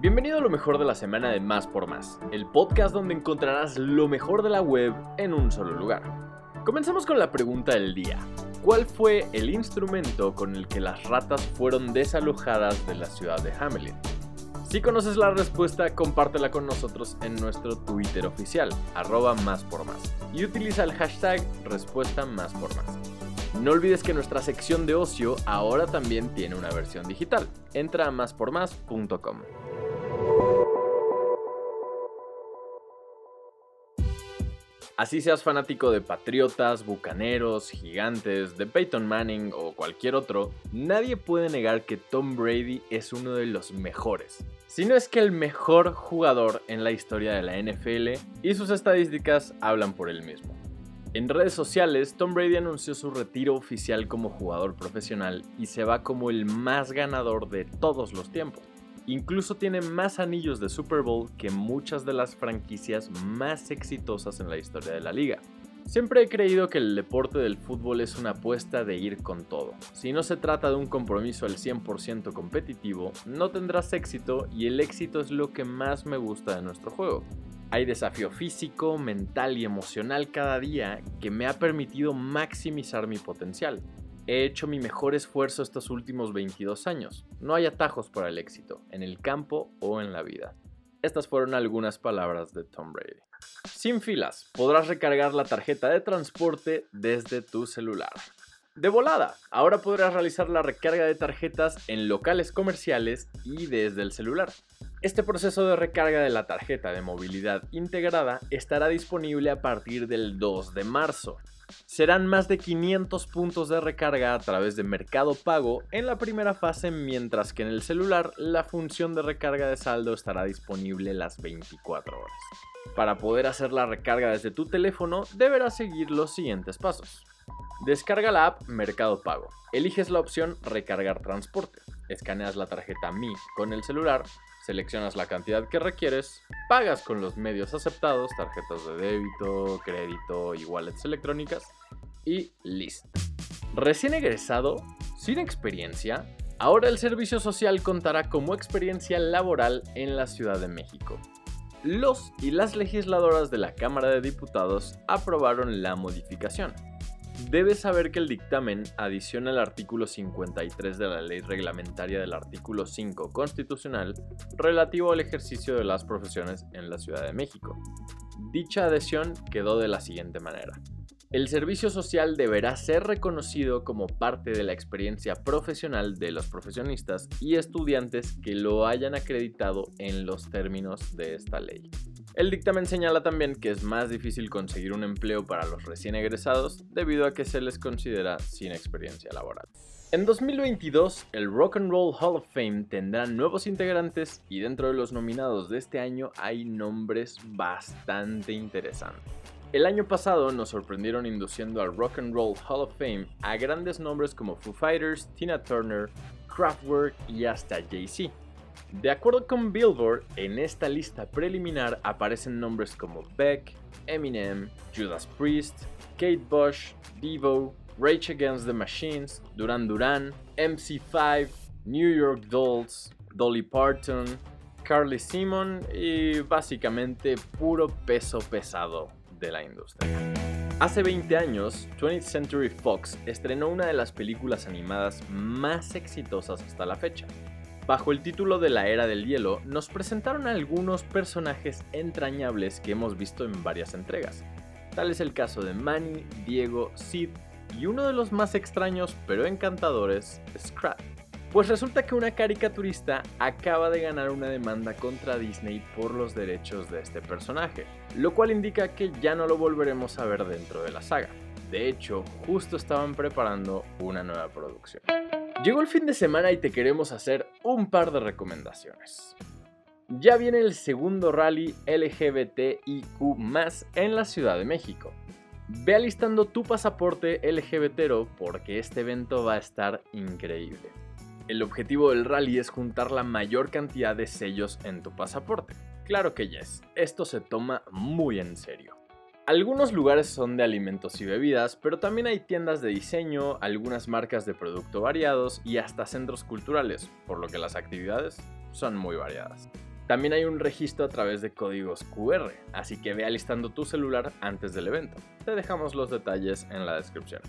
Bienvenido a lo mejor de la semana de Más por Más, el podcast donde encontrarás lo mejor de la web en un solo lugar. Comenzamos con la pregunta del día. ¿Cuál fue el instrumento con el que las ratas fueron desalojadas de la ciudad de Hamelin? Si conoces la respuesta, compártela con nosotros en nuestro Twitter oficial, arroba más por más, y utiliza el hashtag respuesta más por más. No olvides que nuestra sección de ocio ahora también tiene una versión digital. Entra a máspormás.com. Así seas fanático de Patriotas, Bucaneros, Gigantes, de Peyton Manning o cualquier otro, nadie puede negar que Tom Brady es uno de los mejores. Si no es que el mejor jugador en la historia de la NFL y sus estadísticas hablan por él mismo. En redes sociales, Tom Brady anunció su retiro oficial como jugador profesional y se va como el más ganador de todos los tiempos. Incluso tiene más anillos de Super Bowl que muchas de las franquicias más exitosas en la historia de la liga. Siempre he creído que el deporte del fútbol es una apuesta de ir con todo. Si no se trata de un compromiso al 100% competitivo, no tendrás éxito y el éxito es lo que más me gusta de nuestro juego. Hay desafío físico, mental y emocional cada día que me ha permitido maximizar mi potencial. He hecho mi mejor esfuerzo estos últimos 22 años. No hay atajos para el éxito, en el campo o en la vida. Estas fueron algunas palabras de Tom Brady. Sin filas, podrás recargar la tarjeta de transporte desde tu celular. De volada, ahora podrás realizar la recarga de tarjetas en locales comerciales y desde el celular. Este proceso de recarga de la tarjeta de movilidad integrada estará disponible a partir del 2 de marzo. Serán más de 500 puntos de recarga a través de Mercado Pago en la primera fase, mientras que en el celular la función de recarga de saldo estará disponible las 24 horas. Para poder hacer la recarga desde tu teléfono, deberás seguir los siguientes pasos. Descarga la app Mercado Pago. Eliges la opción Recargar transporte. Escaneas la tarjeta Mi con el celular seleccionas la cantidad que requieres, pagas con los medios aceptados, tarjetas de débito, crédito y wallets electrónicas y listo. Recién egresado, sin experiencia, ahora el servicio social contará como experiencia laboral en la Ciudad de México. Los y las legisladoras de la Cámara de Diputados aprobaron la modificación Debes saber que el dictamen adiciona el artículo 53 de la ley reglamentaria del artículo 5 constitucional relativo al ejercicio de las profesiones en la Ciudad de México. Dicha adhesión quedó de la siguiente manera. El servicio social deberá ser reconocido como parte de la experiencia profesional de los profesionistas y estudiantes que lo hayan acreditado en los términos de esta ley. El dictamen señala también que es más difícil conseguir un empleo para los recién egresados debido a que se les considera sin experiencia laboral. En 2022, el Rock and Roll Hall of Fame tendrá nuevos integrantes y dentro de los nominados de este año hay nombres bastante interesantes. El año pasado nos sorprendieron induciendo al Rock and Roll Hall of Fame a grandes nombres como Foo Fighters, Tina Turner, Kraftwerk y hasta Jay-Z. De acuerdo con Billboard, en esta lista preliminar aparecen nombres como Beck, Eminem, Judas Priest, Kate Bush, Devo, Rage Against the Machines, Duran Duran, MC5, New York Dolls, Dolly Parton, Carly Simon y básicamente puro peso pesado de la industria. Hace 20 años, 20th Century Fox estrenó una de las películas animadas más exitosas hasta la fecha, Bajo el título de la Era del Hielo, nos presentaron algunos personajes entrañables que hemos visto en varias entregas. Tal es el caso de Manny, Diego, Sid y uno de los más extraños pero encantadores, Scrat. Pues resulta que una caricaturista acaba de ganar una demanda contra Disney por los derechos de este personaje, lo cual indica que ya no lo volveremos a ver dentro de la saga. De hecho, justo estaban preparando una nueva producción. Llegó el fin de semana y te queremos hacer un par de recomendaciones. Ya viene el segundo rally LGBTIQ en la Ciudad de México. Ve alistando tu pasaporte LGBTero porque este evento va a estar increíble. El objetivo del rally es juntar la mayor cantidad de sellos en tu pasaporte. Claro que yes, esto se toma muy en serio. Algunos lugares son de alimentos y bebidas, pero también hay tiendas de diseño, algunas marcas de producto variados y hasta centros culturales, por lo que las actividades son muy variadas. También hay un registro a través de códigos QR, así que ve alistando tu celular antes del evento. Te dejamos los detalles en la descripción.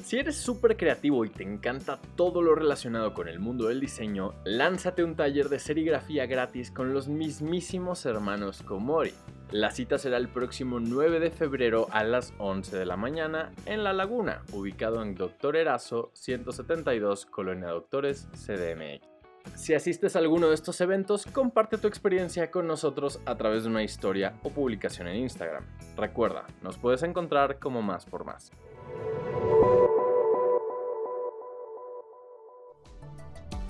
Si eres súper creativo y te encanta todo lo relacionado con el mundo del diseño, lánzate un taller de serigrafía gratis con los mismísimos hermanos Komori. La cita será el próximo 9 de febrero a las 11 de la mañana en La Laguna, ubicado en Doctor Erazo 172, Colonia Doctores, CDMX. Si asistes a alguno de estos eventos, comparte tu experiencia con nosotros a través de una historia o publicación en Instagram. Recuerda, nos puedes encontrar como más por más.